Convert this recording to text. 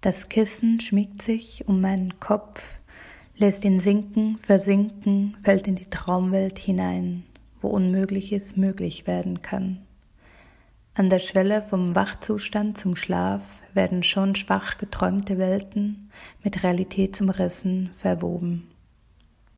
Das Kissen schmiegt sich um meinen Kopf, lässt ihn sinken, versinken, fällt in die Traumwelt hinein, wo Unmögliches möglich werden kann. An der Schwelle vom Wachzustand zum Schlaf werden schon schwach geträumte Welten mit Realität zum Rissen verwoben.